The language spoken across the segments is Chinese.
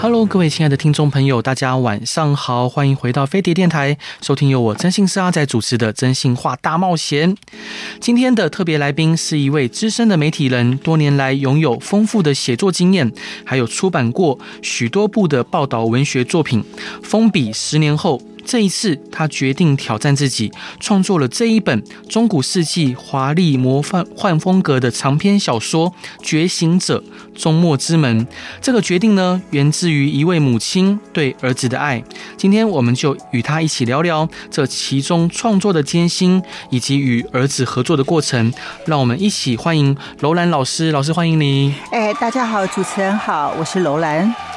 Hello，各位亲爱的听众朋友，大家晚上好，欢迎回到飞碟电台，收听由我真心是阿仔主持的《真心话大冒险》。今天的特别来宾是一位资深的媒体人，多年来拥有丰富的写作经验，还有出版过许多部的报道文学作品，封笔十年后。这一次，他决定挑战自己，创作了这一本中古世纪华丽魔幻幻风格的长篇小说《觉醒者：终末之门》。这个决定呢，源自于一位母亲对儿子的爱。今天，我们就与他一起聊聊这其中创作的艰辛，以及与儿子合作的过程。让我们一起欢迎楼兰老师，老师欢迎你。哎，大家好，主持人好，我是楼兰。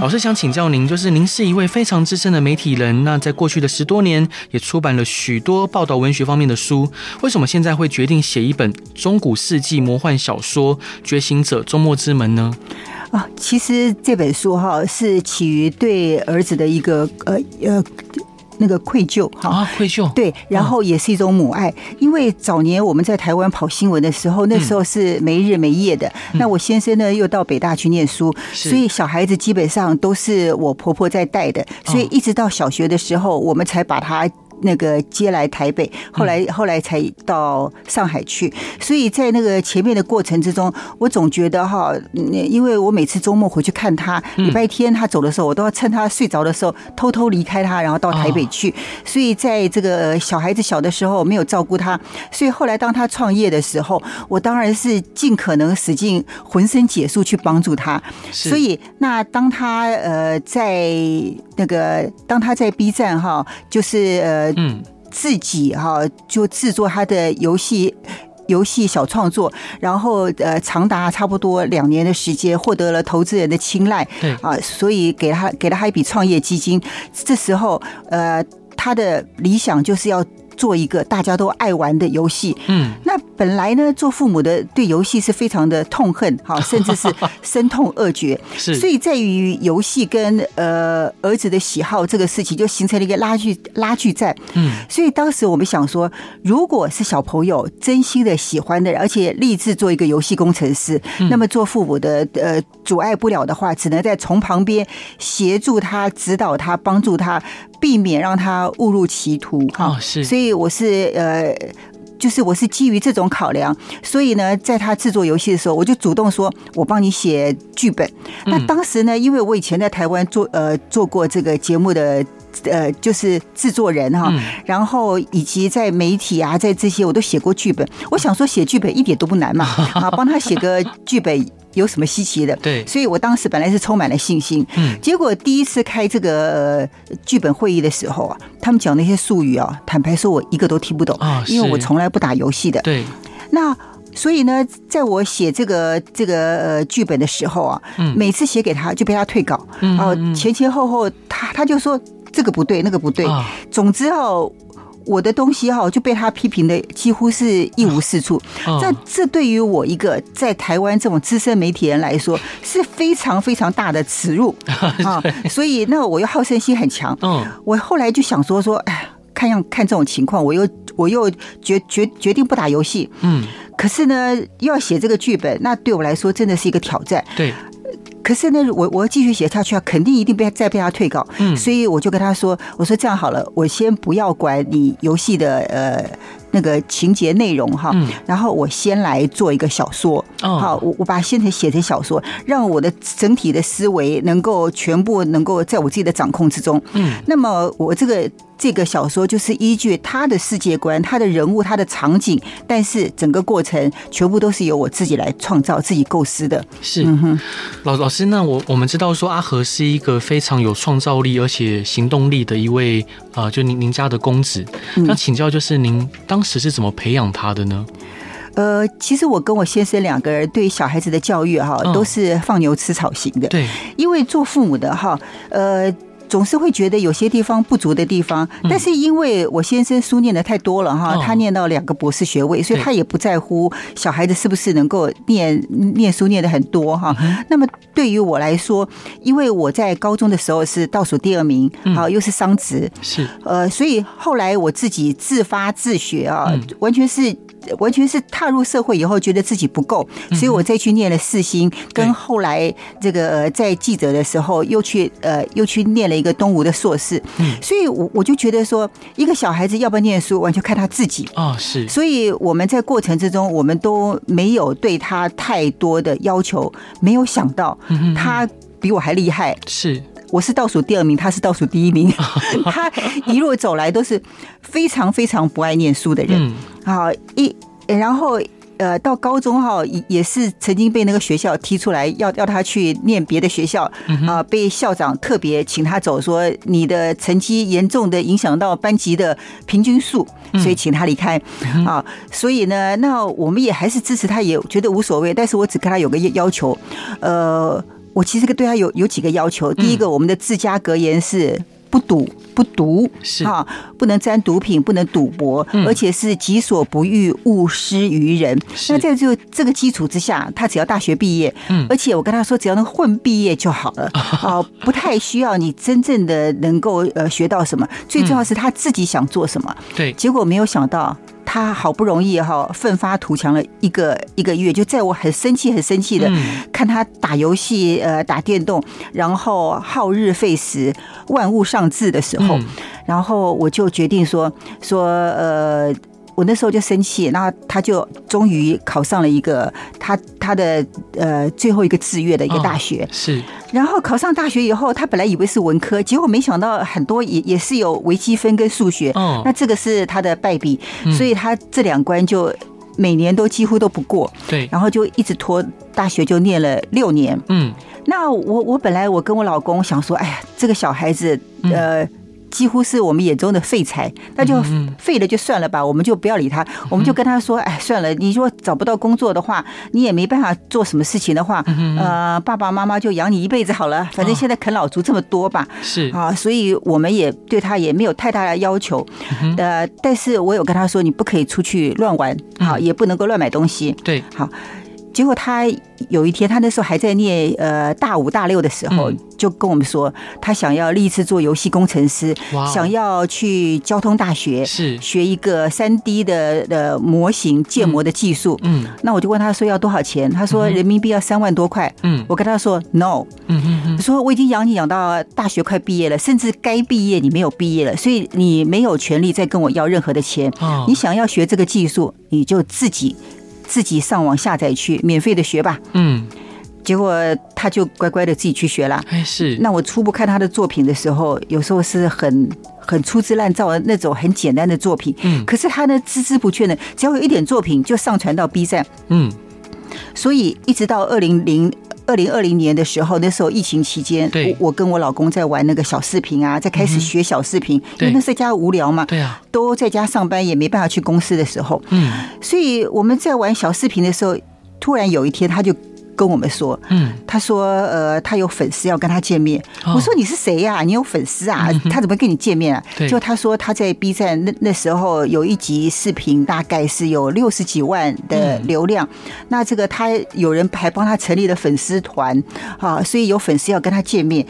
老师想请教您，就是您是一位非常资深的媒体人，那在过去的十多年也出版了许多报道文学方面的书，为什么现在会决定写一本中古世纪魔幻小说《觉醒者：终末之门》呢？啊，其实这本书哈是起于对儿子的一个呃呃。那个愧疚哈。啊，愧疚。对，然后也是一种母爱，因为早年我们在台湾跑新闻的时候，那时候是没日没夜的。那我先生呢又到北大去念书，所以小孩子基本上都是我婆婆在带的，所以一直到小学的时候，我们才把他。那个接来台北，后来后来才到上海去，所以在那个前面的过程之中，我总觉得哈，因为我每次周末回去看他，礼拜天他走的时候，我都要趁他睡着的时候偷偷离开他，然后到台北去。所以在这个小孩子小的时候没有照顾他，所以后来当他创业的时候，我当然是尽可能使尽浑身解数去帮助他。所以那当他呃在那个当他在 B 站哈，就是呃。嗯，自己哈就制作他的游戏游戏小创作，然后呃长达差不多两年的时间，获得了投资人的青睐。对啊，所以给他给了他一笔创业基金。这时候呃，他的理想就是要。做一个大家都爱玩的游戏，嗯，那本来呢，做父母的对游戏是非常的痛恨，哈，甚至是深痛恶绝，是，所以在于游戏跟呃儿子的喜好这个事情，就形成了一个拉锯拉锯战，嗯，所以当时我们想说，如果是小朋友真心的喜欢的，而且立志做一个游戏工程师，那么做父母的呃阻碍不了的话，只能在从旁边协助他、指导他、帮助他。避免让他误入歧途啊！是，所以我是呃，就是我是基于这种考量，所以呢，在他制作游戏的时候，我就主动说，我帮你写剧本。那当时呢，因为我以前在台湾做呃做过这个节目的呃，就是制作人哈，然后以及在媒体啊，在这些我都写过剧本。我想说，写剧本一点都不难嘛，啊，帮他写个剧本。有什么稀奇的？对，所以我当时本来是充满了信心。嗯，结果第一次开这个剧本会议的时候啊，他们讲那些术语啊，坦白说，我一个都听不懂啊，因为我从来不打游戏的。对，那所以呢，在我写这个这个呃剧本的时候啊，每次写给他就被他退稿，然后前前后后他他就说这个不对，那个不对，总之哦。我的东西哈就被他批评的几乎是一无是处，这这对于我一个在台湾这种资深媒体人来说是非常非常大的耻辱。啊！所以那我又好胜心很强，嗯，我后来就想说说，哎，看样看这种情况，我又我又决决决定不打游戏，嗯，可是呢，又要写这个剧本，那对我来说真的是一个挑战，对。可是呢，我我要继续写下去啊，肯定一定被再被他退稿，嗯，所以我就跟他说，我说这样好了，我先不要管你游戏的呃那个情节内容哈，然后我先来做一个小说，好，我我把它先写成小说，让我的整体的思维能够全部能够在我自己的掌控之中，嗯，那么我这个。这个小说就是依据他的世界观、他的人物、他的场景，但是整个过程全部都是由我自己来创造、自己构思的。是，老老师，那我我们知道说阿和是一个非常有创造力而且行动力的一位啊、呃，就您您家的公子。那请教就是您当时是怎么培养他的呢？呃，其实我跟我先生两个人对小孩子的教育哈，都是放牛吃草型的。对，因为做父母的哈，呃。总是会觉得有些地方不足的地方。但是因为我先生书念的太多了哈，他念到两个博士学位，所以他也不在乎小孩子是不是能够念念书念的很多哈。那么对于我来说，因为我在高中的时候是倒数第二名，好，又是双职，是呃，所以后来我自己自发自学啊，完全是。完全是踏入社会以后，觉得自己不够，所以我再去念了四星，跟后来这个在记者的时候又去呃又去念了一个东吴的硕士。所以我我就觉得说，一个小孩子要不要念书，完全看他自己啊。是，所以我们在过程之中，我们都没有对他太多的要求，没有想到他比我还厉害。是，我是倒数第二名，他是倒数第一名。他一路走来都是非常非常不爱念书的人。好一，然后呃，到高中哈，也也是曾经被那个学校踢出来，要要他去念别的学校啊，被校长特别请他走，说你的成绩严重的影响到班级的平均数，所以请他离开啊。所以呢，那我们也还是支持他，也觉得无所谓。但是我只跟他有个要求，呃，我其实对他有有几个要求。第一个，我们的自家格言是。不赌不毒是哈，不能沾毒品，不能赌博，而且是己所不欲，勿施于人。那在这这个基础之下，他只要大学毕业，嗯，而且我跟他说，只要能混毕业就好了，啊，不太需要你真正的能够呃学到什么，最重要是他自己想做什么。对，结果没有想到。他好不容易哈奋发图强了一个一个月，就在我很生气很生气的看他打游戏呃打电动，然后耗日费时、万物丧志的时候，然后我就决定说说呃。我那时候就生气，然后他就终于考上了一个他他的呃最后一个志愿的一个大学。哦、是，然后考上大学以后，他本来以为是文科，结果没想到很多也也是有微积分跟数学。哦，那这个是他的败笔，所以他这两关就每年都几乎都不过。对，然后就一直拖，大学就念了六年。嗯，那我我本来我跟我老公想说，哎呀，这个小孩子呃。嗯几乎是我们眼中的废材，那就废了就算了吧，我们就不要理他。我们就跟他说：“哎，算了，你如果找不到工作的话，你也没办法做什么事情的话，呃，爸爸妈妈就养你一辈子好了。反正现在啃老族这么多吧，是啊，所以我们也对他也没有太大的要求。呃，但是我有跟他说，你不可以出去乱玩，好，也不能够乱买东西。对，好。”结果他有一天，他那时候还在念呃大五大六的时候，就跟我们说，他想要立志做游戏工程师，想要去交通大学是学一个三 D 的的模型建模的技术。嗯，那我就问他说要多少钱？他说人民币要三万多块。嗯，我跟他说 no。嗯嗯嗯，说我已经养你养到大学快毕业了，甚至该毕业你没有毕业了，所以你没有权利再跟我要任何的钱。你想要学这个技术，你就自己。自己上网下载去免费的学吧。嗯，结果他就乖乖的自己去学了。哎，是。那我初步看他的作品的时候，有时候是很很粗制滥造的那种很简单的作品。嗯。可是他呢，孜孜不倦的，只要有一点作品就上传到 B 站。嗯。所以一直到二零零。二零二零年的时候，那时候疫情期间，我我跟我老公在玩那个小视频啊，在开始学小视频，因为那在家无聊嘛，对啊，都在家上班，也没办法去公司的时候，嗯，所以我们在玩小视频的时候，突然有一天他就。跟我们说，嗯，他说，呃，他有粉丝要跟他见面。我说你是谁呀？你有粉丝啊？他怎么跟你见面啊？就他说他在 B 站那那时候有一集视频，大概是有六十几万的流量。那这个他有人还帮他成立了粉丝团啊，所以有粉丝要跟他见面。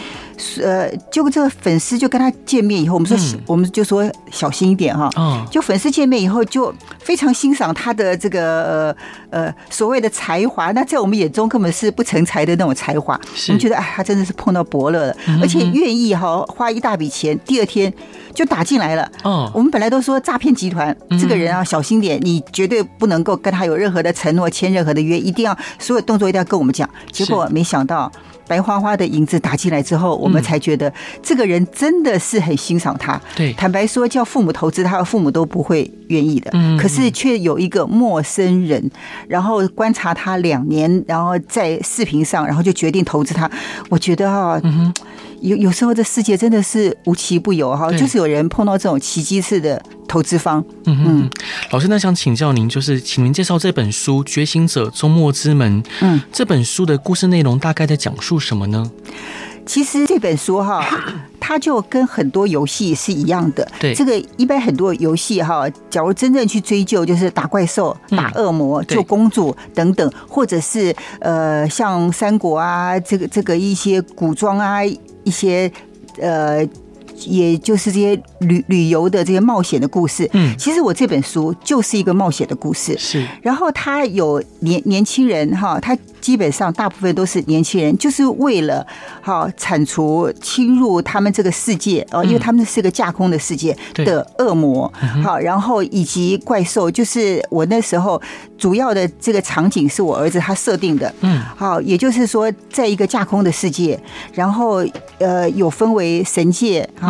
呃，就这个粉丝就跟他见面以后，我们说我们就说小心一点哈。就粉丝见面以后就非常欣赏他的这个呃呃所谓的才华。那在我们眼中。根本是不成才的那种才华，我们觉得哎，他真的是碰到伯乐了，而且愿意哈花一大笔钱，第二天就打进来了。哦，我们本来都说诈骗集团这个人啊，小心点，你绝对不能够跟他有任何的承诺，签任何的约，一定要所有动作一定要跟我们讲。结果没想到。白花花的银子打进来之后，我们才觉得这个人真的是很欣赏他。对，坦白说，叫父母投资他，父母都不会愿意的。嗯，可是却有一个陌生人，然后观察他两年，然后在视频上，然后就决定投资他。我觉得哈，有有时候这世界真的是无奇不有哈，就是有人碰到这种奇迹式的。投资方，嗯嗯，老师，那想请教您，就是请您介绍这本书《觉醒者终末之门》。嗯，这本书的故事内容大概在讲述什么呢？其实这本书哈，它就跟很多游戏是一样的。对，这个一般很多游戏哈，假如真正去追究，就是打怪兽、打恶魔、救公主等等，或者是呃，像三国啊，这个这个一些古装啊，一些呃。也就是这些旅旅游的这些冒险的故事，嗯，其实我这本书就是一个冒险的故事，是。然后他有年年轻人哈，他基本上大部分都是年轻人，就是为了哈铲除侵入他们这个世界哦，因为他们是个架空的世界的恶魔，好，然后以及怪兽，就是我那时候主要的这个场景是我儿子他设定的，嗯，好，也就是说在一个架空的世界，然后呃有分为神界。啊，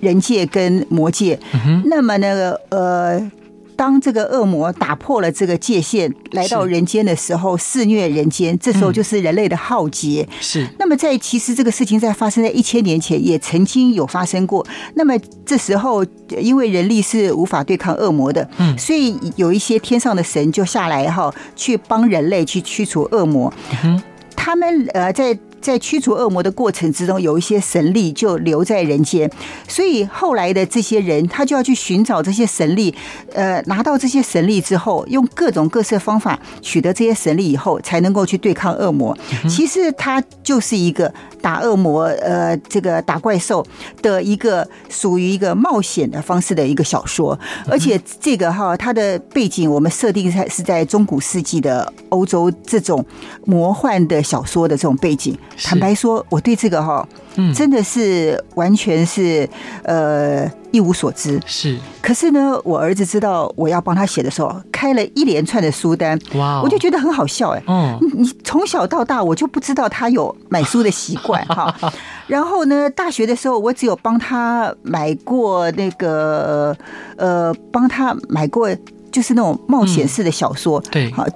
人界跟魔界，那么那个呃，当这个恶魔打破了这个界限，来到人间的时候，肆虐人间，这时候就是人类的浩劫。是。那么在其实这个事情在发生在一千年前，也曾经有发生过。那么这时候，因为人力是无法对抗恶魔的，嗯，所以有一些天上的神就下来哈，去帮人类去驱除恶魔。嗯，他们呃在。在驱逐恶魔的过程之中，有一些神力就留在人间，所以后来的这些人，他就要去寻找这些神力，呃，拿到这些神力之后，用各种各色方法取得这些神力以后，才能够去对抗恶魔。其实他就是一个打恶魔，呃，这个打怪兽的一个属于一个冒险的方式的一个小说，而且这个哈，它的背景我们设定在是在中古世纪的欧洲这种魔幻的小说的这种背景。坦白说，我对这个哈，嗯真的是完全是呃一无所知。是，可是呢，我儿子知道我要帮他写的时候，开了一连串的书单，哇，我就觉得很好笑哎。嗯，你从小到大，我就不知道他有买书的习惯哈。然后呢，大学的时候，我只有帮他买过那个呃，帮他买过就是那种冒险式的小说，对，好。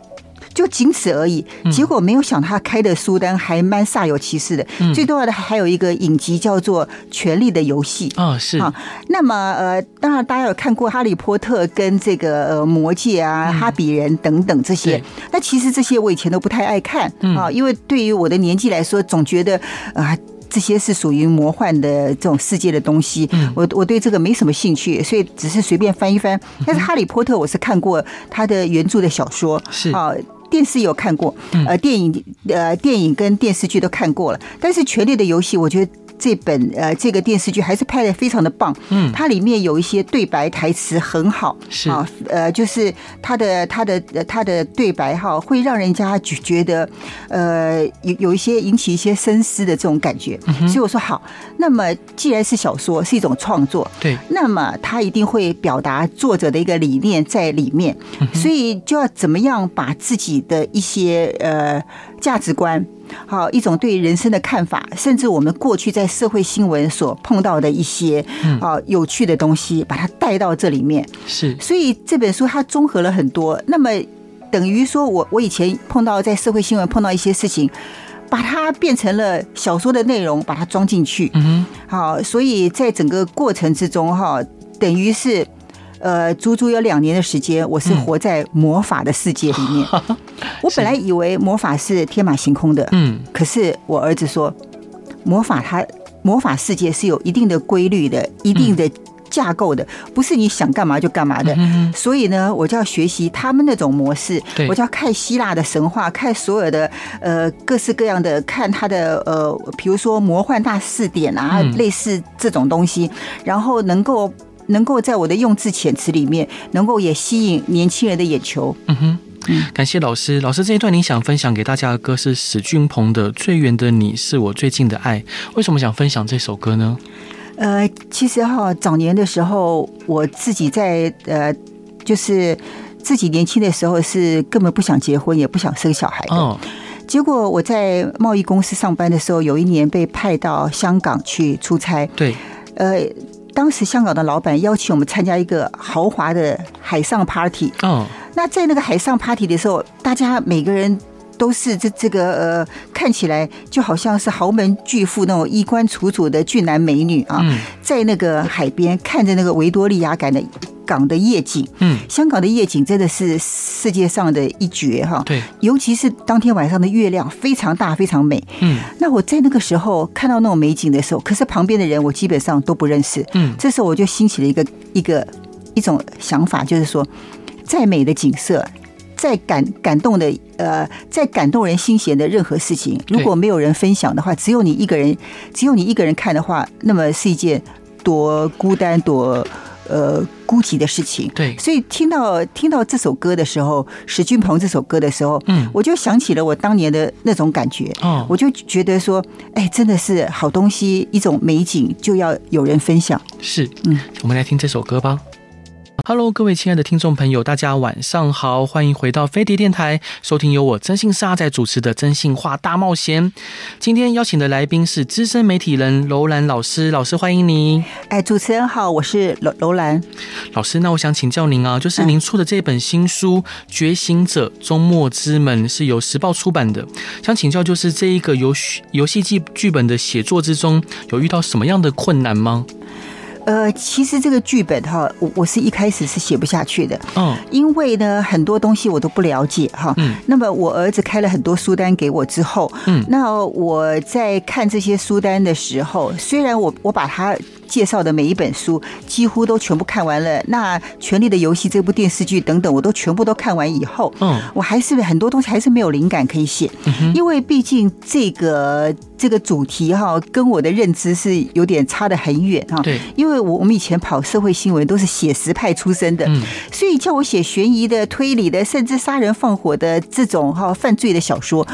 就仅此而已，结果没有想他开的书单还蛮煞有其事的。最重要的还有一个影集叫做《权力的游戏》啊，是啊。那么呃，当然大家有看过《哈利波特》跟这个呃《魔戒》啊，《哈比人》等等这些。那其实这些我以前都不太爱看啊，因为对于我的年纪来说，总觉得啊这些是属于魔幻的这种世界的东西，我我对这个没什么兴趣，所以只是随便翻一翻。但是《哈利波特》我是看过他的原著的小说，是啊。电视有看过，呃，电影呃，电影跟电视剧都看过了，但是《权力的游戏》，我觉得。这本呃，这个电视剧还是拍的非常的棒，嗯，它里面有一些对白台词很好，是。啊，呃，就是它的它的它的对白哈，会让人家觉觉得呃有有一些引起一些深思的这种感觉，所以我说好，那么既然是小说是一种创作，对，那么它一定会表达作者的一个理念在里面，所以就要怎么样把自己的一些呃价值观。好，一种对人生的看法，甚至我们过去在社会新闻所碰到的一些啊有趣的东西，把它带到这里面。是，所以这本书它综合了很多。那么等于说我我以前碰到在社会新闻碰到一些事情，把它变成了小说的内容，把它装进去。嗯，好，所以在整个过程之中哈，等于是。呃，足足有两年的时间，我是活在魔法的世界里面。嗯、我本来以为魔法是天马行空的，嗯，可是我儿子说，魔法它魔法世界是有一定的规律的，一定的架构的，不是你想干嘛就干嘛的。嗯、所以呢，我就要学习他们那种模式，我就要看希腊的神话，看所有的呃各式各样的，看他的呃，比如说魔幻大词典啊，嗯、类似这种东西，然后能够。能够在我的用字遣词里面，能够也吸引年轻人的眼球。嗯哼，感谢老师。老师这一段，你想分享给大家的歌是史俊鹏的《最远的你是我最近的爱》。为什么想分享这首歌呢？呃，其实哈，早年的时候，我自己在呃，就是自己年轻的时候是根本不想结婚，也不想生小孩的。哦。结果我在贸易公司上班的时候，有一年被派到香港去出差。对。呃。当时香港的老板邀请我们参加一个豪华的海上 party。哦，那在那个海上 party 的时候，大家每个人都是这这个呃，看起来就好像是豪门巨富那种衣冠楚楚的俊男美女啊，在那个海边看着那个维多利亚港的港的夜景，嗯，香港的夜景真的是世界上的一绝哈。对，尤其是当天晚上的月亮非常大，非常美。嗯，那我在那个时候看到那种美景的时候，可是旁边的人我基本上都不认识。嗯，这时候我就兴起了一个一个一种想法，就是说，再美的景色，再感感动的呃，再感动人心弦的任何事情，如果没有人分享的话，只有你一个人，只有你一个人看的话，那么是一件多孤单多。呃，孤寂的事情。对，所以听到听到这首歌的时候，史俊鹏这首歌的时候，嗯，我就想起了我当年的那种感觉。哦，我就觉得说，哎，真的是好东西，一种美景就要有人分享。是，嗯，我们来听这首歌吧。Hello，各位亲爱的听众朋友，大家晚上好，欢迎回到飞碟电台，收听由我征信社阿仔主持的《真性话大冒险》。今天邀请的来宾是资深媒体人楼兰老师，老师欢迎你。哎，主持人好，我是楼楼兰老师。那我想请教您啊，就是您出的这本新书《觉醒者：终末之门》是由时报出版的，想请教，就是这一个游游戏剧剧本的写作之中，有遇到什么样的困难吗？呃，其实这个剧本哈，我我是一开始是写不下去的，嗯，因为呢很多东西我都不了解哈，嗯，那么我儿子开了很多书单给我之后，嗯，那我在看这些书单的时候，虽然我我把它。介绍的每一本书几乎都全部看完了，那《权力的游戏》这部电视剧等等，我都全部都看完以后，嗯，我还是很多东西还是没有灵感可以写，因为毕竟这个这个主题哈，跟我的认知是有点差得很远哈。对，因为我我们以前跑社会新闻都是写实派出身的，嗯，所以叫我写悬疑的、推理的，甚至杀人放火的这种哈犯罪的小说，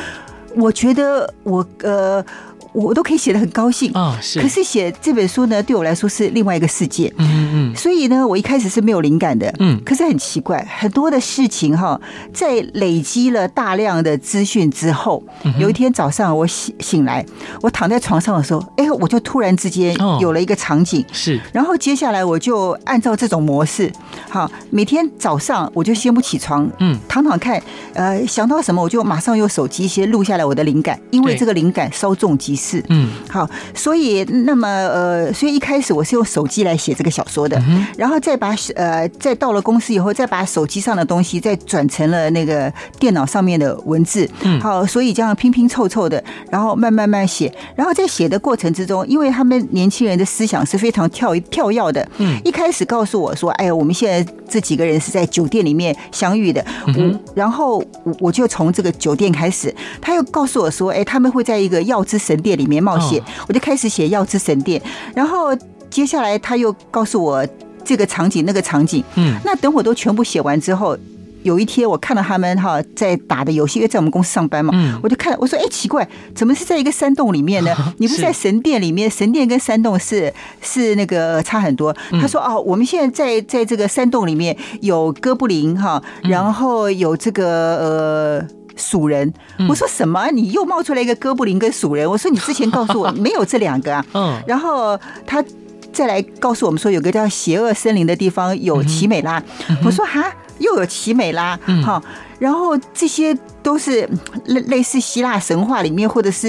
我觉得我呃。我都可以写的很高兴啊，是。可是写这本书呢，对我来说是另外一个世界。嗯嗯。所以呢，我一开始是没有灵感的。嗯。可是很奇怪，很多的事情哈，在累积了大量的资讯之后，有一天早上我醒醒来，我躺在床上的时候，哎，我就突然之间有了一个场景。是。然后接下来我就按照这种模式，好，每天早上我就先不起床，嗯，躺躺看，呃，想到什么我就马上用手机先录下来我的灵感，因为这个灵感稍纵即逝。是，嗯，好，所以那么呃，所以一开始我是用手机来写这个小说的，然后再把呃，再到了公司以后，再把手机上的东西再转成了那个电脑上面的文字，嗯，好，所以这样拼拼凑凑的，然后慢慢慢写，然后在写的过程之中，因为他们年轻人的思想是非常跳跳跃的，嗯，一开始告诉我说，哎呀，我们现在这几个人是在酒店里面相遇的，嗯，然后我我就从这个酒店开始，他又告诉我说，哎，他们会在一个药之神殿里面冒险，我就开始写药之神殿，然后接下来他又告诉我这个场景那个场景，嗯，那等我都全部写完之后，有一天我看到他们哈在打的游戏，因为在我们公司上班嘛，嗯，我就看我说哎奇怪，怎么是在一个山洞里面呢？你不是在神殿里面？神殿跟山洞是是那个差很多。他说哦，我们现在在在这个山洞里面有哥布林哈，然后有这个呃。鼠人，我说什么？你又冒出来一个哥布林跟鼠人？我说你之前告诉我没有这两个啊。嗯，然后他再来告诉我们说有个叫邪恶森林的地方有奇美拉。我说哈，又有奇美拉，哈，然后这些都是类类似希腊神话里面或者是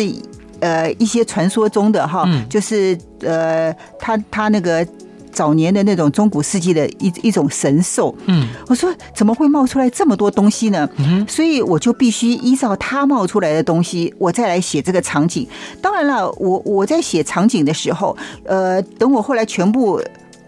呃一些传说中的哈，就是呃他他那个。早年的那种中古世纪的一一种神兽，嗯，我说怎么会冒出来这么多东西呢？嗯，所以我就必须依照它冒出来的东西，我再来写这个场景。当然了，我我在写场景的时候，呃，等我后来全部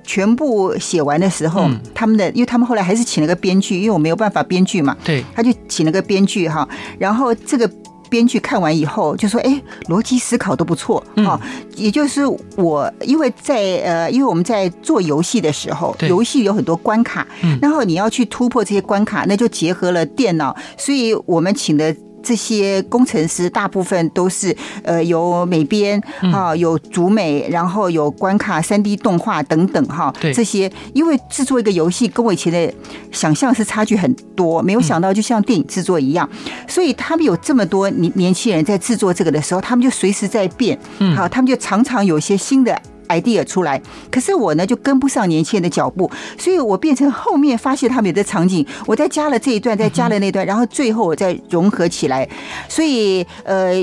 全部写完的时候，他们的，因为他们后来还是请了个编剧，因为我没有办法编剧嘛，对，他就请了个编剧哈，然后这个。编剧看完以后就说：“哎，逻辑思考都不错啊。”也就是我，因为在呃，因为我们在做游戏的时候，游戏有很多关卡，然后你要去突破这些关卡，那就结合了电脑，所以我们请的。这些工程师大部分都是呃有美编哈，有主美，然后有关卡、三 D 动画等等哈。对，这些因为制作一个游戏跟我以前的想象是差距很多，没有想到就像电影制作一样，所以他们有这么多年年轻人在制作这个的时候，他们就随时在变，好，他们就常常有一些新的。Idea 出来，可是我呢就跟不上年轻人的脚步，所以我变成后面发现他们有的场景，我再加了这一段，再加了那段，然后最后我再融合起来。所以呃，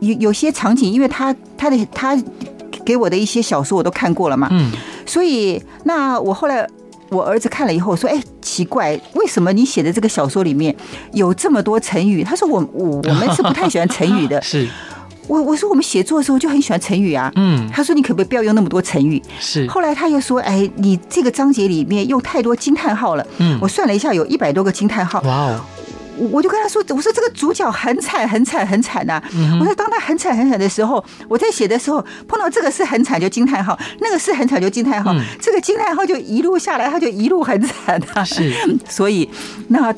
有有些场景，因为他他的他给我的一些小说我都看过了嘛，嗯，所以那我后来我儿子看了以后说：“哎，奇怪，为什么你写的这个小说里面有这么多成语？”他说我：“我我们是不太喜欢成语的。”是。我我说我们写作的时候就很喜欢成语啊。嗯。他说：“你可不可以不要用那么多成语？”是。后来他又说：“哎，你这个章节里面用太多惊叹号了。”嗯。我算了一下，有一百多个惊叹号。哇哦。我就跟他说：“我说这个主角很惨，很惨，很惨呐！我说当他很惨很惨的时候，我在写的时候碰到这个是很惨就惊叹号，那个是很惨就惊叹号，这个惊叹号就一路下来，他就一路很惨啊。是，所以那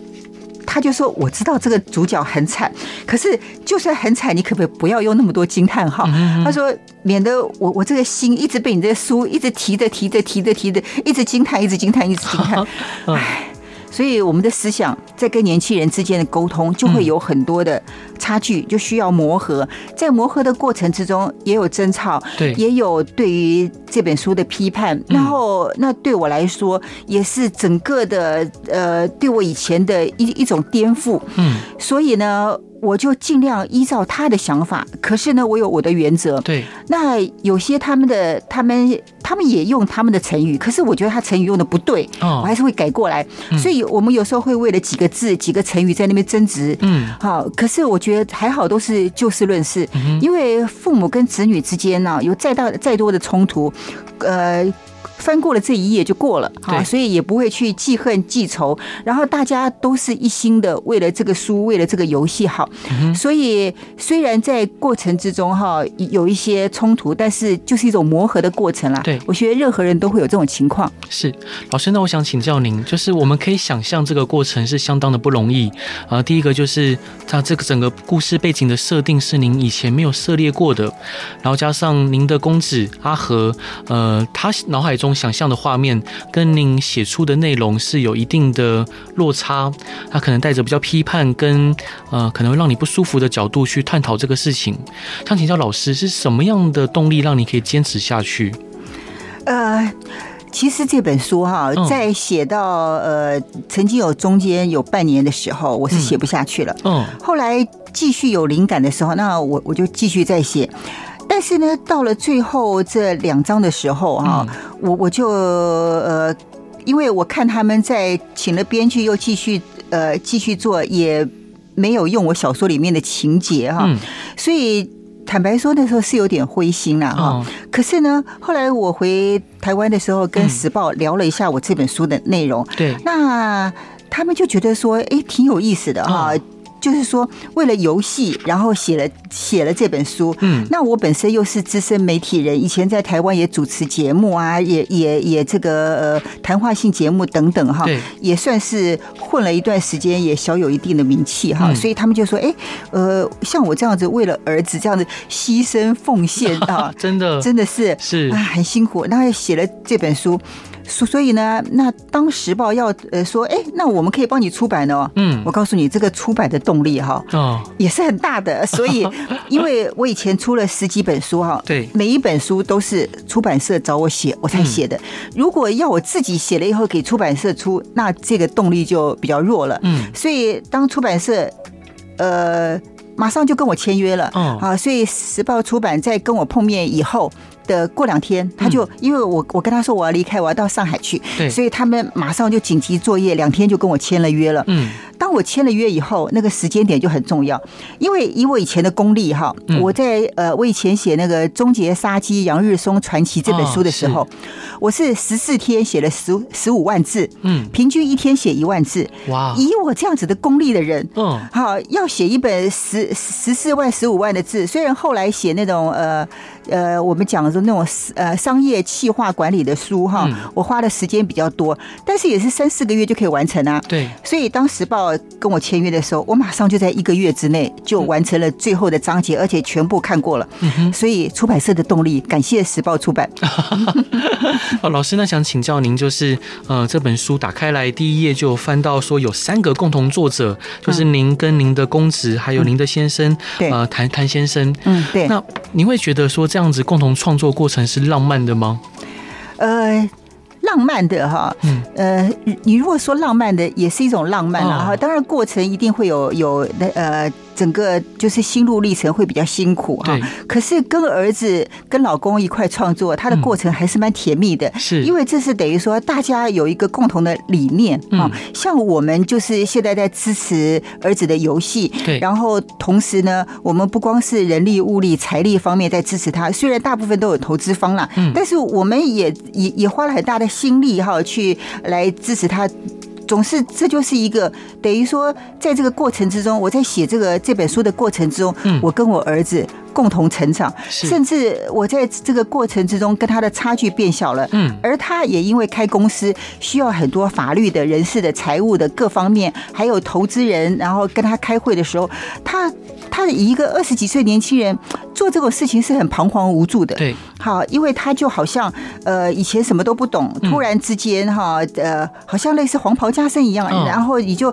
他就说我知道这个主角很惨，可是就算很惨，你可不可以不要用那么多惊叹号？他说免得我我这个心一直被你这个书一直提着提着提着提着，一直惊叹，一直惊叹，一直惊叹。唉。”所以，我们的思想在跟年轻人之间的沟通，就会有很多的差距，就需要磨合。在磨合的过程之中，也有争吵，对，也有对于这本书的批判。然后，那对我来说，也是整个的呃，对我以前的一一种颠覆。嗯，所以呢。我就尽量依照他的想法，可是呢，我有我的原则。对，那有些他们的他们他们也用他们的成语，可是我觉得他成语用的不对，我还是会改过来。所以我们有时候会为了几个字、几个成语在那边争执。嗯，好，可是我觉得还好，都是就事论事。因为父母跟子女之间呢，有再大再多的冲突，呃。翻过了这一页就过了，啊，所以也不会去记恨记仇，然后大家都是一心的为了这个书，为了这个游戏好，所以虽然在过程之中哈有一些冲突，但是就是一种磨合的过程啦。对，我觉得任何人都会有这种情况。是老师，那我想请教您，就是我们可以想象这个过程是相当的不容易啊。第一个就是他这个整个故事背景的设定是您以前没有涉猎过的，然后加上您的公子阿和，呃，他脑海中。想象的画面跟您写出的内容是有一定的落差，他可能带着比较批判跟呃可能会让你不舒服的角度去探讨这个事情。想请教老师，是什么样的动力让你可以坚持下去？呃，其实这本书哈，在写到呃曾经有中间有半年的时候，我是写不下去了。嗯，后来继续有灵感的时候，那我我就继续再写。但是呢，到了最后这两章的时候哈，我我就呃，因为我看他们在请了编剧又继续呃继续做，也没有用我小说里面的情节哈，所以坦白说那时候是有点灰心了哈。可是呢，后来我回台湾的时候，跟时报聊了一下我这本书的内容，对，那他们就觉得说，哎，挺有意思的哈。就是说，为了游戏，然后写了写了这本书。嗯，那我本身又是资深媒体人，以前在台湾也主持节目啊，也也也这个呃谈话性节目等等哈，也算是混了一段时间，也小有一定的名气哈。所以他们就说，哎，呃，像我这样子为了儿子这样子牺牲奉献 啊，真的真的是是啊，很辛苦。然后写了这本书。所所以呢，那当时报要呃说，哎，那我们可以帮你出版哦。嗯，我告诉你，这个出版的动力哈，哦，也是很大的。所以，因为我以前出了十几本书哈，对，每一本书都是出版社找我写，我才写的。如果要我自己写了以后给出版社出，那这个动力就比较弱了。嗯，所以当出版社呃马上就跟我签约了，嗯，啊，所以时报出版在跟我碰面以后。的过两天，他就因为我我跟他说我要离开，我要到上海去，对，所以他们马上就紧急作业，两天就跟我签了约了。嗯，当我签了约以后，那个时间点就很重要，因为以我以前的功力哈，我在呃我以前写那个《终结杀机杨日松传奇》这本书的时候，我是十四天写了十十五万字，嗯，平均一天写一万字。哇，以我这样子的功力的人，嗯，好要写一本十十四万十五万的字，虽然后来写那种呃。呃，我们讲的是那种呃商业企划管理的书哈，我花的时间比较多，但是也是三四个月就可以完成啊。对，所以当时报跟我签约的时候，我马上就在一个月之内就完成了最后的章节，而且全部看过了。所以出版社的动力，感谢时报出版。哦，老师，那想请教您，就是呃这本书打开来第一页就翻到说有三个共同作者，就是您跟您的公子，还有您的先生，对，呃谭谭先生。嗯，对。那您会觉得说，这样子共同创作过程是浪漫的吗？呃，浪漫的哈，嗯，呃，你如果说浪漫的，也是一种浪漫了哈。当然，过程一定会有有呃。整个就是心路历程会比较辛苦哈。可是跟儿子、跟老公一块创作，他的过程还是蛮甜蜜的。是，因为这是等于说大家有一个共同的理念啊。像我们就是现在在支持儿子的游戏，对。然后同时呢，我们不光是人力、物力、财力方面在支持他，虽然大部分都有投资方了，嗯，但是我们也也也花了很大的心力哈，去来支持他。总是，这就是一个等于说，在这个过程之中，我在写这个这本书的过程之中，我跟我儿子共同成长，甚至我在这个过程之中跟他的差距变小了。嗯，而他也因为开公司需要很多法律的人事的财务的各方面，还有投资人，然后跟他开会的时候，他他的一个二十几岁年轻人做这种事情是很彷徨无助的。对，好，因为他就好像呃以前什么都不懂，突然之间哈呃好像类似黄袍加身一样，然后你就。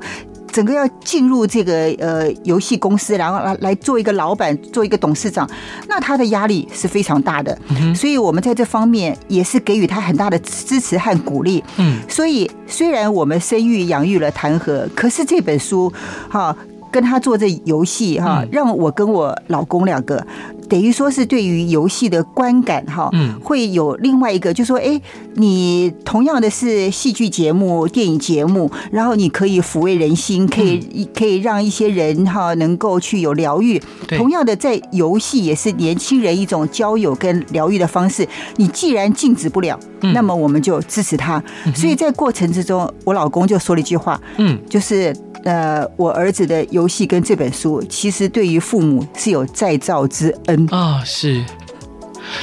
整个要进入这个呃游戏公司，然后来来做一个老板，做一个董事长，那他的压力是非常大的。所以我们在这方面也是给予他很大的支持和鼓励。嗯，所以虽然我们生育养育了弹劾，可是这本书哈跟他做这游戏哈，让我跟我老公两个。等于说是对于游戏的观感哈，嗯，会有另外一个，就说，哎，你同样的是戏剧节目、电影节目，然后你可以抚慰人心，可以可以让一些人哈能够去有疗愈。同样的，在游戏也是年轻人一种交友跟疗愈的方式。你既然禁止不了，那么我们就支持他。所以在过程之中，我老公就说了一句话，嗯，就是。呃，我儿子的游戏跟这本书，其实对于父母是有再造之恩啊，是。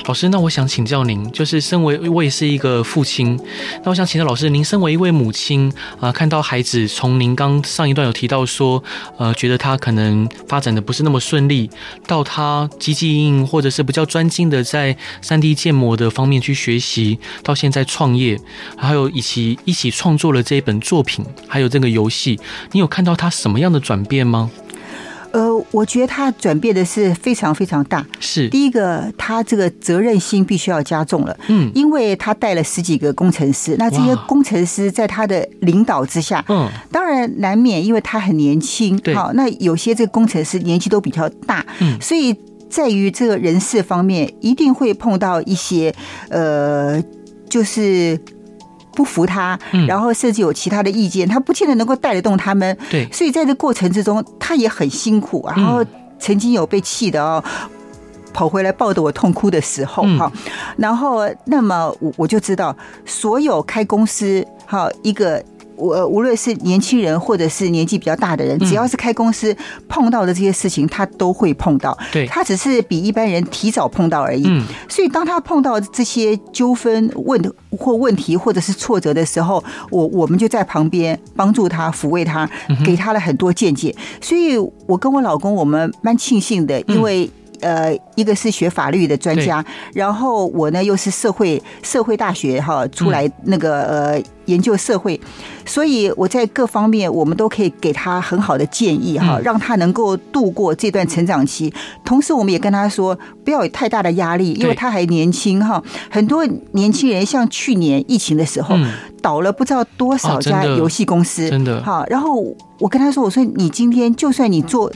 老师，那我想请教您，就是身为我也是一个父亲，那我想请教老师，您身为一位母亲啊、看到孩子从您刚上一段有提到说，呃，觉得他可能发展的不是那么顺利，到他积极应或者是比较专精的在 3D 建模的方面去学习，到现在创业，还有一起一起创作了这一本作品，还有这个游戏，你有看到他什么样的转变吗？呃，我觉得他转变的是非常非常大。是第一个，他这个责任心必须要加重了。嗯，因为他带了十几个工程师，那这些工程师在他的领导之下，嗯，当然难免，因为他很年轻，好，那有些这个工程师年纪都比较大，嗯，所以在于这个人事方面，一定会碰到一些呃，就是。不服他，然后甚至有其他的意见，他不见得能够带得动他们。对，所以在这过程之中，他也很辛苦。然后曾经有被气的哦，跑回来抱着我痛哭的时候哈。然后，那么我我就知道，所有开公司哈一个。我无论是年轻人或者是年纪比较大的人，只要是开公司碰到的这些事情，他都会碰到。对，他只是比一般人提早碰到而已。嗯，所以当他碰到这些纠纷、问或问题或者是挫折的时候，我我们就在旁边帮助他、抚慰他，给他了很多见解。所以我跟我老公，我们蛮庆幸的，因为。呃，一个是学法律的专家，然后我呢又是社会社会大学哈出来那个呃研究社会，所以我在各方面我们都可以给他很好的建议哈，让他能够度过这段成长期。同时，我们也跟他说不要有太大的压力，因为他还年轻哈。很多年轻人像去年疫情的时候倒了不知道多少家游戏公司，真的哈。然后我跟他说，我说你今天就算你做，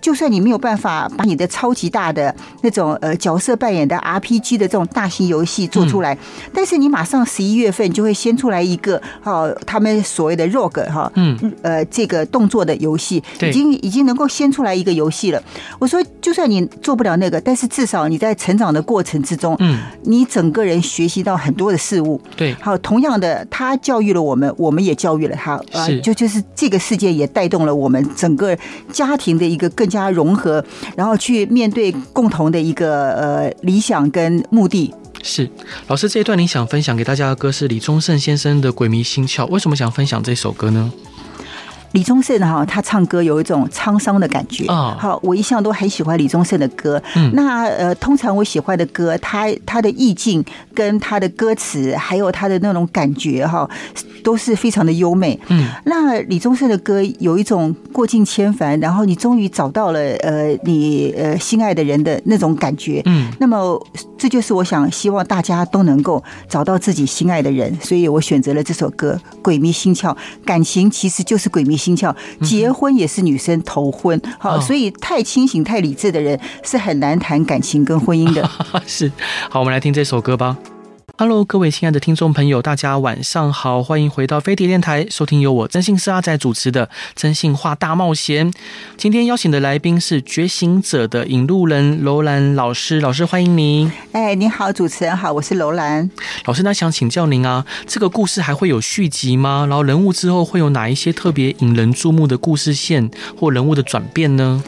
就算你没有办法把你的超级大的那种呃角色扮演的 RPG 的这种大型游戏做出来，嗯、但是你马上十一月份就会先出来一个哈，他们所谓的 Rogue 哈，嗯呃这个动作的游戏，已经已经能够先出来一个游戏了。我说就算你做不了那个，但是至少你在成长的过程之中，嗯，你整个人学习到很多的事物。对，好，同样的，他教育了我们，我们也教育了他，啊，就就是这个世界也带动了我们整个家庭的一个更加融合，然后去面对。共同的一个呃理想跟目的。是老师，这一段你想分享给大家的歌是李宗盛先生的《鬼迷心窍》，为什么想分享这首歌呢？李宗盛哈，他唱歌有一种沧桑的感觉啊。好，我一向都很喜欢李宗盛的歌。嗯，那呃，通常我喜欢的歌，他他的意境跟他的歌词，还有他的那种感觉哈，都是非常的优美。嗯，那李宗盛的歌有一种过尽千帆，然后你终于找到了呃你呃心爱的人的那种感觉。嗯，那么这就是我想希望大家都能够找到自己心爱的人，所以我选择了这首歌《鬼迷心窍》。感情其实就是鬼迷。灵心窍，结婚也是女生头婚。好，所以太清醒、太理智的人是很难谈感情跟婚姻的。是，好，我们来听这首歌吧。Hello，各位亲爱的听众朋友，大家晚上好，欢迎回到飞碟电台，收听由我真心是阿仔主持的《真心话大冒险》。今天邀请的来宾是《觉醒者》的引路人楼兰老师，老师欢迎您。哎，你好，主持人好，我是楼兰老师。那想请教您啊，这个故事还会有续集吗？然后人物之后会有哪一些特别引人注目的故事线或人物的转变呢？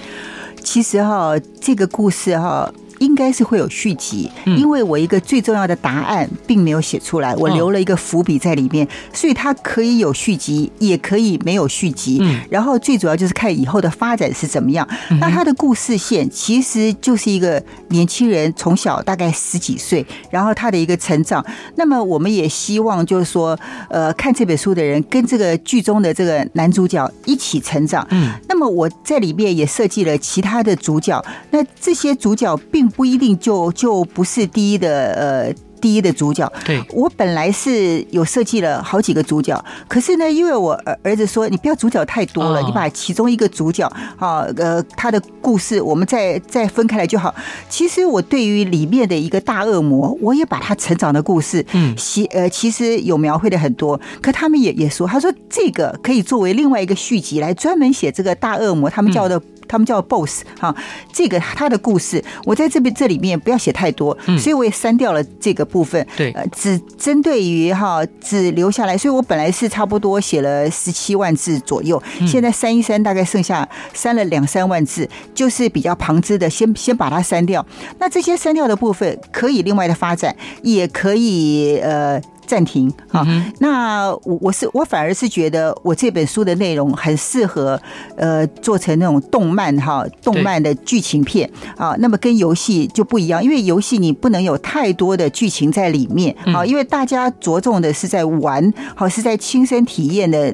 其实哈，这个故事哈。应该是会有续集，因为我一个最重要的答案并没有写出来，我留了一个伏笔在里面，所以它可以有续集，也可以没有续集。然后最主要就是看以后的发展是怎么样。那他的故事线其实就是一个年轻人从小大概十几岁，然后他的一个成长。那么我们也希望就是说，呃，看这本书的人跟这个剧中的这个男主角一起成长。嗯，那么我在里面也设计了其他的主角，那这些主角并。不一定就就不是第一的呃第一的主角。对，我本来是有设计了好几个主角，可是呢，因为我儿儿子说，你不要主角太多了，你把其中一个主角啊呃他的故事我们再再分开来就好。其实我对于里面的一个大恶魔，我也把他成长的故事嗯写呃其实有描绘的很多，可他们也也说，他说这个可以作为另外一个续集来专门写这个大恶魔，他们叫的。他们叫 BOSS 哈，这个他的故事，我在这边这里面不要写太多，所以我也删掉了这个部分。对，呃，只针对于哈，只留下来。所以我本来是差不多写了十七万字左右，现在删一删，大概剩下删了两三万字，就是比较旁支的，先先把它删掉。那这些删掉的部分可以另外的发展，也可以呃。暂停好！那我我是我反而是觉得我这本书的内容很适合呃做成那种动漫哈，动漫的剧情片啊。那么跟游戏就不一样，因为游戏你不能有太多的剧情在里面啊，因为大家着重的是在玩，好是在亲身体验的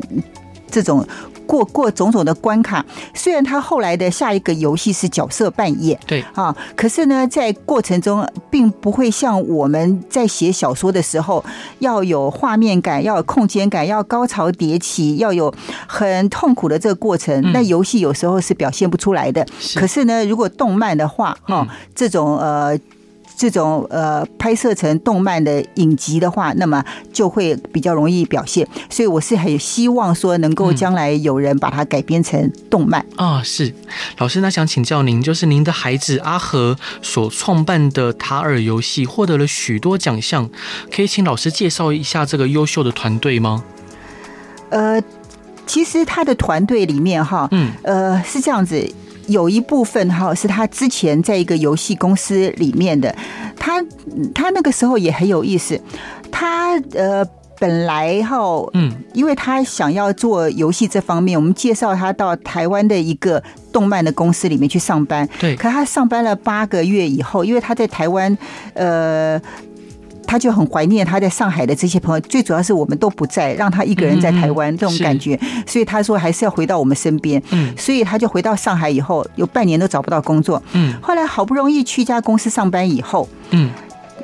这种。过过种种的关卡，虽然他后来的下一个游戏是角色扮演，对啊，可是呢，在过程中并不会像我们在写小说的时候，要有画面感，要有空间感，要高潮迭起，要有很痛苦的这个过程。那游戏有时候是表现不出来的。可是呢，如果动漫的话，哈，这种呃。这种呃拍摄成动漫的影集的话，那么就会比较容易表现。所以我是很希望说，能够将来有人把它改编成动漫啊、嗯哦。是老师，那想请教您，就是您的孩子阿和所创办的塔尔游戏获得了许多奖项，可以请老师介绍一下这个优秀的团队吗？呃，其实他的团队里面哈，嗯，呃，是这样子。有一部分哈是他之前在一个游戏公司里面的，他他那个时候也很有意思，他呃本来哈嗯，因为他想要做游戏这方面，我们介绍他到台湾的一个动漫的公司里面去上班，对，可他上班了八个月以后，因为他在台湾呃。他就很怀念他在上海的这些朋友，最主要是我们都不在，让他一个人在台湾这种感觉，所以他说还是要回到我们身边。嗯，所以他就回到上海以后，有半年都找不到工作。嗯，后来好不容易去一家公司上班以后，嗯。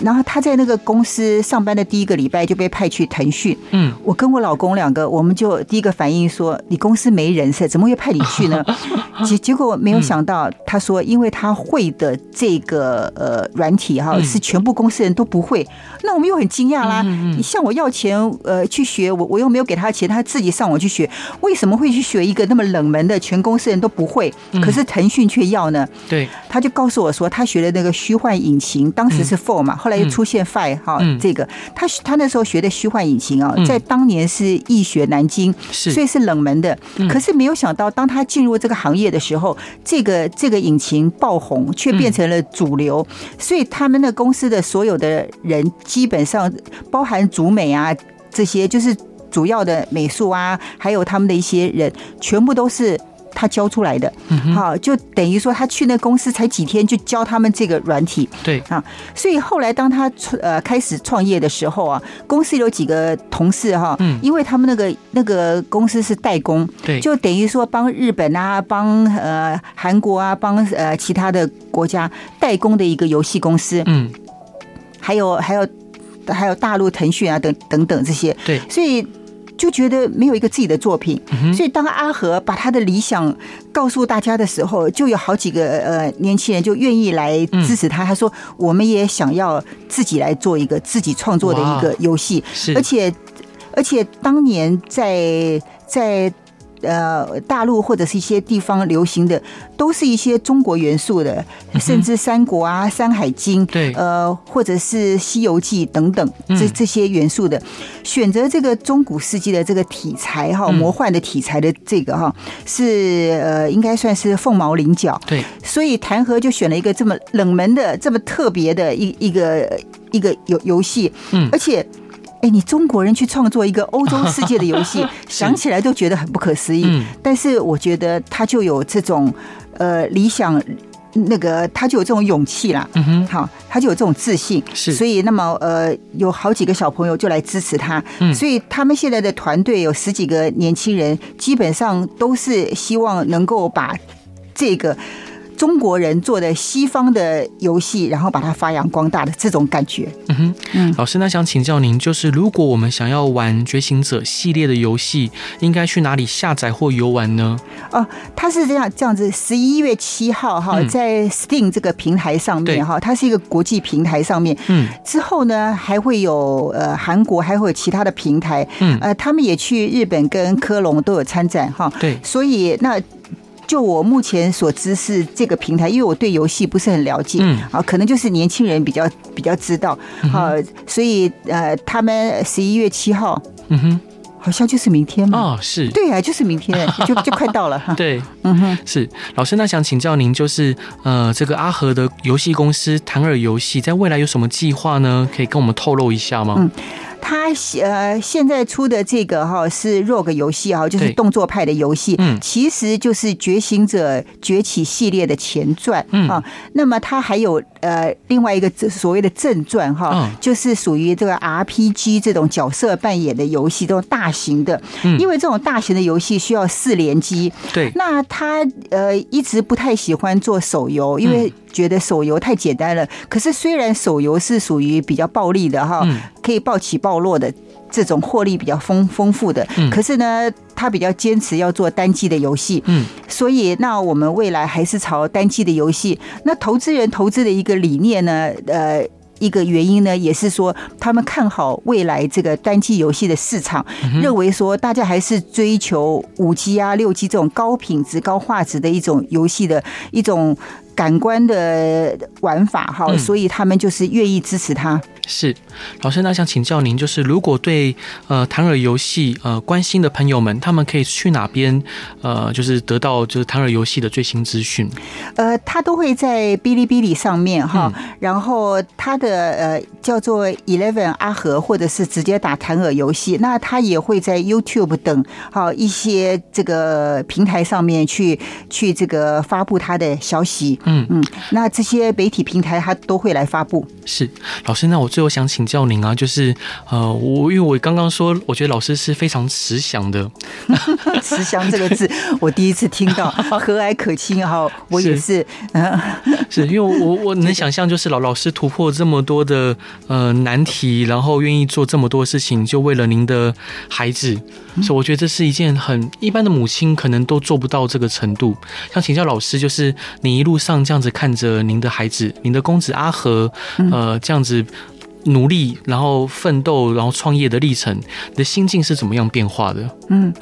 然后他在那个公司上班的第一个礼拜就被派去腾讯。嗯，我跟我老公两个，我们就第一个反应说：“你公司没人是？怎么会派你去呢？” 结结果没有想到，他说：“因为他会的这个呃软体哈，是全部公司人都不会。”那我们又很惊讶啦。你向我要钱呃去学，我我又没有给他钱，他自己上网去学，为什么会去学一个那么冷门的，全公司人都不会？可是腾讯却要呢？对，他就告诉我说，他学的那个虚幻引擎，当时是 Four 嘛，后。后来又出现 Five 哈，这个他他那时候学的虚幻引擎啊，在当年是易学难精，所以是冷门的。可是没有想到，当他进入这个行业的时候，这个这个引擎爆红，却变成了主流。所以他们的公司的所有的人，基本上包含主美啊这些，就是主要的美术啊，还有他们的一些人，全部都是。他教出来的，好，就等于说他去那公司才几天，就教他们这个软体，对。啊，所以后来当他呃开始创业的时候啊，公司有几个同事哈，嗯，因为他们那个那个公司是代工，对，就等于说帮日本啊，帮呃韩国啊，帮呃其他的国家代工的一个游戏公司，嗯，还有还有还有大陆腾讯啊等等等这些，对，所以。就觉得没有一个自己的作品。所以当阿和把他的理想告诉大家的时候，就有好几个呃年轻人就愿意来支持他。他说：“我们也想要自己来做一个自己创作的一个游戏，而且而且当年在在。”呃，大陆或者是一些地方流行的，都是一些中国元素的，甚至三国啊、山海经，对，呃，或者是西游记等等，这这些元素的，选择这个中古世纪的这个题材哈，魔幻的题材的这个哈，是呃，应该算是凤毛麟角，对，所以弹劾就选了一个这么冷门的、这么特别的一一个一个游游戏，嗯，而且。哎，你中国人去创作一个欧洲世界的游戏，想起来都觉得很不可思议。但是我觉得他就有这种呃理想，那个他就有这种勇气啦。嗯哼，好，他就有这种自信。是，所以那么呃，有好几个小朋友就来支持他。嗯，所以他们现在的团队有十几个年轻人，基本上都是希望能够把这个。中国人做的西方的游戏，然后把它发扬光大的这种感觉。嗯哼，嗯，老师，那想请教您，就是如果我们想要玩《觉醒者》系列的游戏，应该去哪里下载或游玩呢？哦，它是这样这样子，十一月七号哈，在 Steam 这个平台上面哈，它是一个国际平台上面。嗯，之后呢，还会有呃韩国，还会有其他的平台。嗯，呃，他们也去日本跟科隆都有参展哈。对，所以那。就我目前所知是这个平台，因为我对游戏不是很了解，嗯，啊，可能就是年轻人比较比较知道，啊，所以呃，他们十一月七号，嗯哼，好像就是明天嘛，哦，是，对啊，就是明天，就就快到了哈，对，嗯哼，是，老师，那想请教您，就是呃，这个阿和的游戏公司弹耳游戏在未来有什么计划呢？可以跟我们透露一下吗？嗯。他呃现在出的这个哈是 Rogue 游戏哈，就是动作派的游戏，嗯，其实就是《觉醒者崛起》系列的前传，嗯。啊，那么它还有呃另外一个所谓的正传哈，就是属于这个 RPG 这种角色扮演的游戏，这种大型的，因为这种大型的游戏需要四联机，对，那他呃一直不太喜欢做手游，因为。觉得手游太简单了，可是虽然手游是属于比较暴力的哈，可以暴起暴落的这种获利比较丰丰富的，可是呢，他比较坚持要做单机的游戏，嗯，所以那我们未来还是朝单机的游戏。那投资人投资的一个理念呢，呃。一个原因呢，也是说他们看好未来这个单机游戏的市场，认为说大家还是追求五 G 啊、六 G 这种高品质、高画质的一种游戏的一种感官的玩法哈，所以他们就是愿意支持他。是，老师，那想请教您，就是如果对呃弹耳游戏呃关心的朋友们，他们可以去哪边呃，就是得到就是弹耳游戏的最新资讯？呃，他都会在哔哩哔哩上面哈，嗯、然后他的呃叫做 Eleven 阿和，或者是直接打弹耳游戏，那他也会在 YouTube 等好一些这个平台上面去去这个发布他的消息。嗯嗯，那这些媒体平台他都会来发布。是，老师，那我最后想请教您啊，就是呃，我因为我刚刚说，我觉得老师是非常慈祥的。慈祥这个字，我第一次听到，和蔼可亲哈，我也是，是，是因为我我能想象，就是老老师突破这么多的呃难题，然后愿意做这么多事情，就为了您的孩子，所以我觉得这是一件很一般的母亲可能都做不到这个程度。想请教老师，就是你一路上这样子看着您的孩子，您的公子阿和，呃，这样子。努力，然后奋斗，然后创业的历程，你的心境是怎么样变化的？嗯，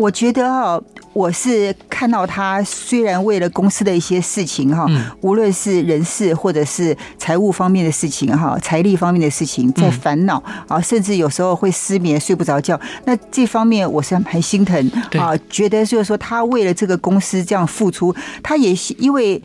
我觉得哈，我是看到他虽然为了公司的一些事情哈，嗯、无论是人事或者是财务方面的事情哈，财力方面的事情在烦恼啊，嗯、甚至有时候会失眠睡不着觉。那这方面我是很心疼啊，觉得就是说他为了这个公司这样付出，他也因为。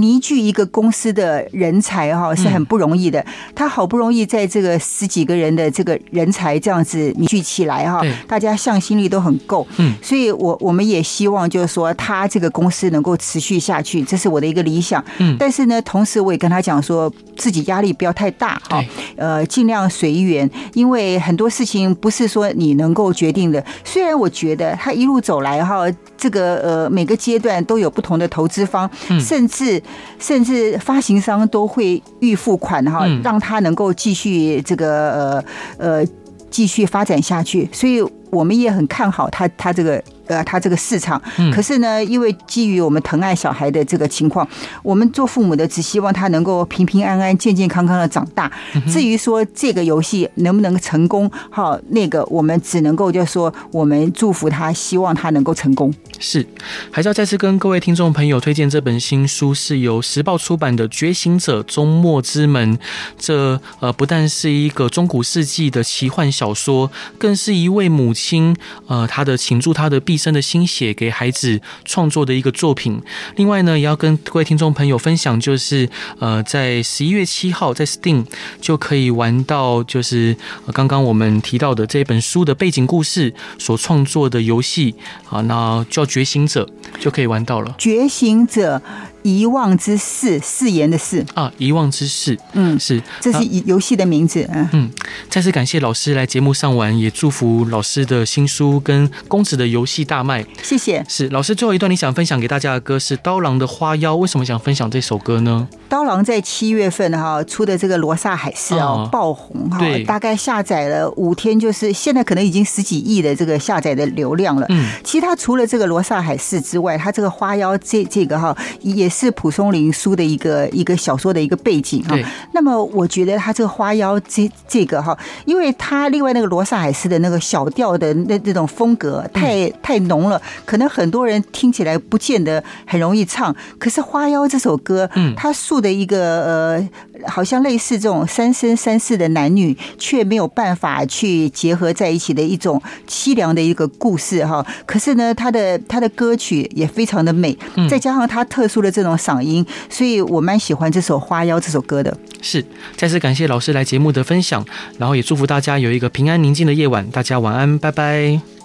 凝聚一个公司的人才哈是很不容易的，他好不容易在这个十几个人的这个人才这样子凝聚起来哈，大家向心力都很够，嗯，所以我我们也希望就是说他这个公司能够持续下去，这是我的一个理想，嗯，但是呢，同时我也跟他讲说自己压力不要太大哈，呃，尽量随缘，因为很多事情不是说你能够决定的。虽然我觉得他一路走来哈，这个呃每个阶段都有不同的投资方，甚至。甚至发行商都会预付款哈，让他能够继续这个呃呃继续发展下去。所以我们也很看好他他这个。呃，他这个市场，可是呢，因为基于我们疼爱小孩的这个情况，我们做父母的只希望他能够平平安安、健健康康的长大。至于说这个游戏能不能成功，好，那个我们只能够就说，我们祝福他，希望他能够成功。是，还是要再次跟各位听众朋友推荐这本新书，是由时报出版的《觉醒者：终末之门》。这呃，不但是一个中古世纪的奇幻小说，更是一位母亲呃，她的倾注她的毕生的心血给孩子创作的一个作品。另外呢，也要跟各位听众朋友分享，就是呃，在十一月七号在 Steam 就可以玩到，就是刚刚我们提到的这本书的背景故事所创作的游戏啊，那叫觉醒者就可以玩到了。觉醒者。遗忘之誓，誓言的誓啊，遗忘之誓，嗯，是，这是游戏的名字，嗯嗯。再次感谢老师来节目上玩，也祝福老师的新书跟公子的游戏大卖，谢谢。是老师最后一段你想分享给大家的歌是《刀郎的花妖》，为什么想分享这首歌呢？刀郎在七月份哈出的这个《罗刹海市》哦爆红哈，大概下载了五天，就是现在可能已经十几亿的这个下载的流量了。嗯，其实他除了这个《罗刹海市》之外，他这个花妖这这个哈也是蒲松龄书的一个一个小说的一个背景哈。那么我觉得他这个花妖这这个哈，因为他另外那个《罗刹海市》的那个小调的那那种风格太太浓了，可能很多人听起来不见得很容易唱。可是花妖这首歌，嗯，他塑。的一个呃，好像类似这种三生三世的男女，却没有办法去结合在一起的一种凄凉的一个故事哈。可是呢，他的他的歌曲也非常的美，再加上他特殊的这种嗓音，所以我蛮喜欢这首《花妖》这首歌的。是，再次感谢老师来节目的分享，然后也祝福大家有一个平安宁静的夜晚。大家晚安，拜拜。